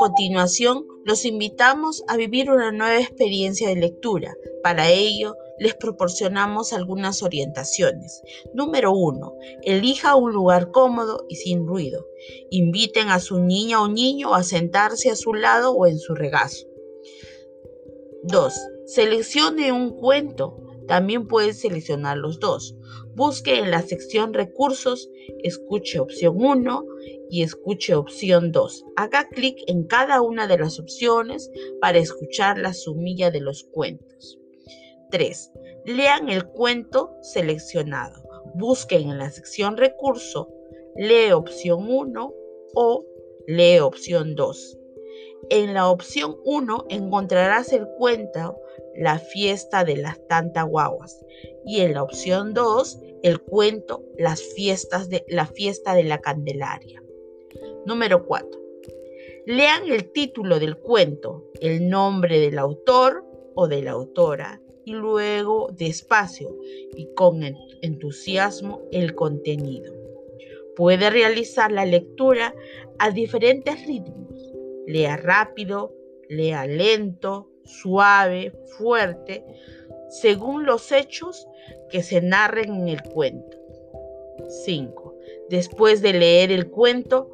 continuación, los invitamos a vivir una nueva experiencia de lectura. Para ello, les proporcionamos algunas orientaciones. Número 1. Elija un lugar cómodo y sin ruido. Inviten a su niña o niño a sentarse a su lado o en su regazo. 2. Seleccione un cuento. También puede seleccionar los dos. Busque en la sección Recursos, escuche opción 1 y escuche opción 2. Haga clic en cada una de las opciones para escuchar la sumilla de los cuentos. 3. Lean el cuento seleccionado. Busquen en la sección Recurso, lee opción 1 o lee opción 2. En la opción 1 encontrarás el cuento La fiesta de las tantaguaguas y en la opción 2 el cuento Las fiestas de la fiesta de la Candelaria. Número 4. Lean el título del cuento, el nombre del autor o de la autora y luego despacio y con entusiasmo el contenido. Puede realizar la lectura a diferentes ritmos. Lea rápido, lea lento, suave, fuerte, según los hechos que se narren en el cuento. 5. Después de leer el cuento,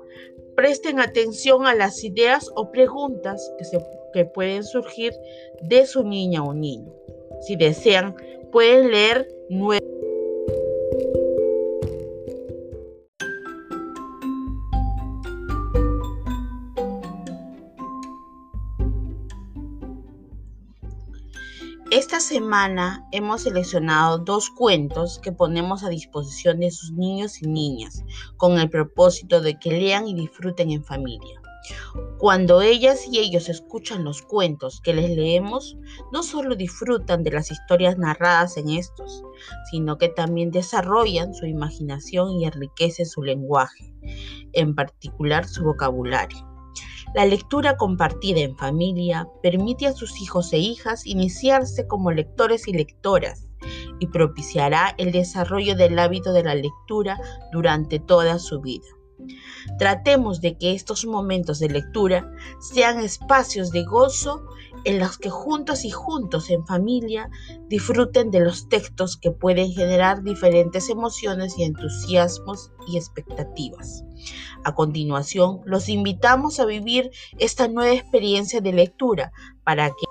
presten atención a las ideas o preguntas que, se, que pueden surgir de su niña o niño. Si desean, pueden leer nueve. Esta semana hemos seleccionado dos cuentos que ponemos a disposición de sus niños y niñas con el propósito de que lean y disfruten en familia. Cuando ellas y ellos escuchan los cuentos que les leemos, no solo disfrutan de las historias narradas en estos, sino que también desarrollan su imaginación y enriquecen su lenguaje, en particular su vocabulario. La lectura compartida en familia permite a sus hijos e hijas iniciarse como lectores y lectoras y propiciará el desarrollo del hábito de la lectura durante toda su vida. Tratemos de que estos momentos de lectura sean espacios de gozo en los que juntos y juntos en familia disfruten de los textos que pueden generar diferentes emociones y entusiasmos y expectativas. A continuación, los invitamos a vivir esta nueva experiencia de lectura para que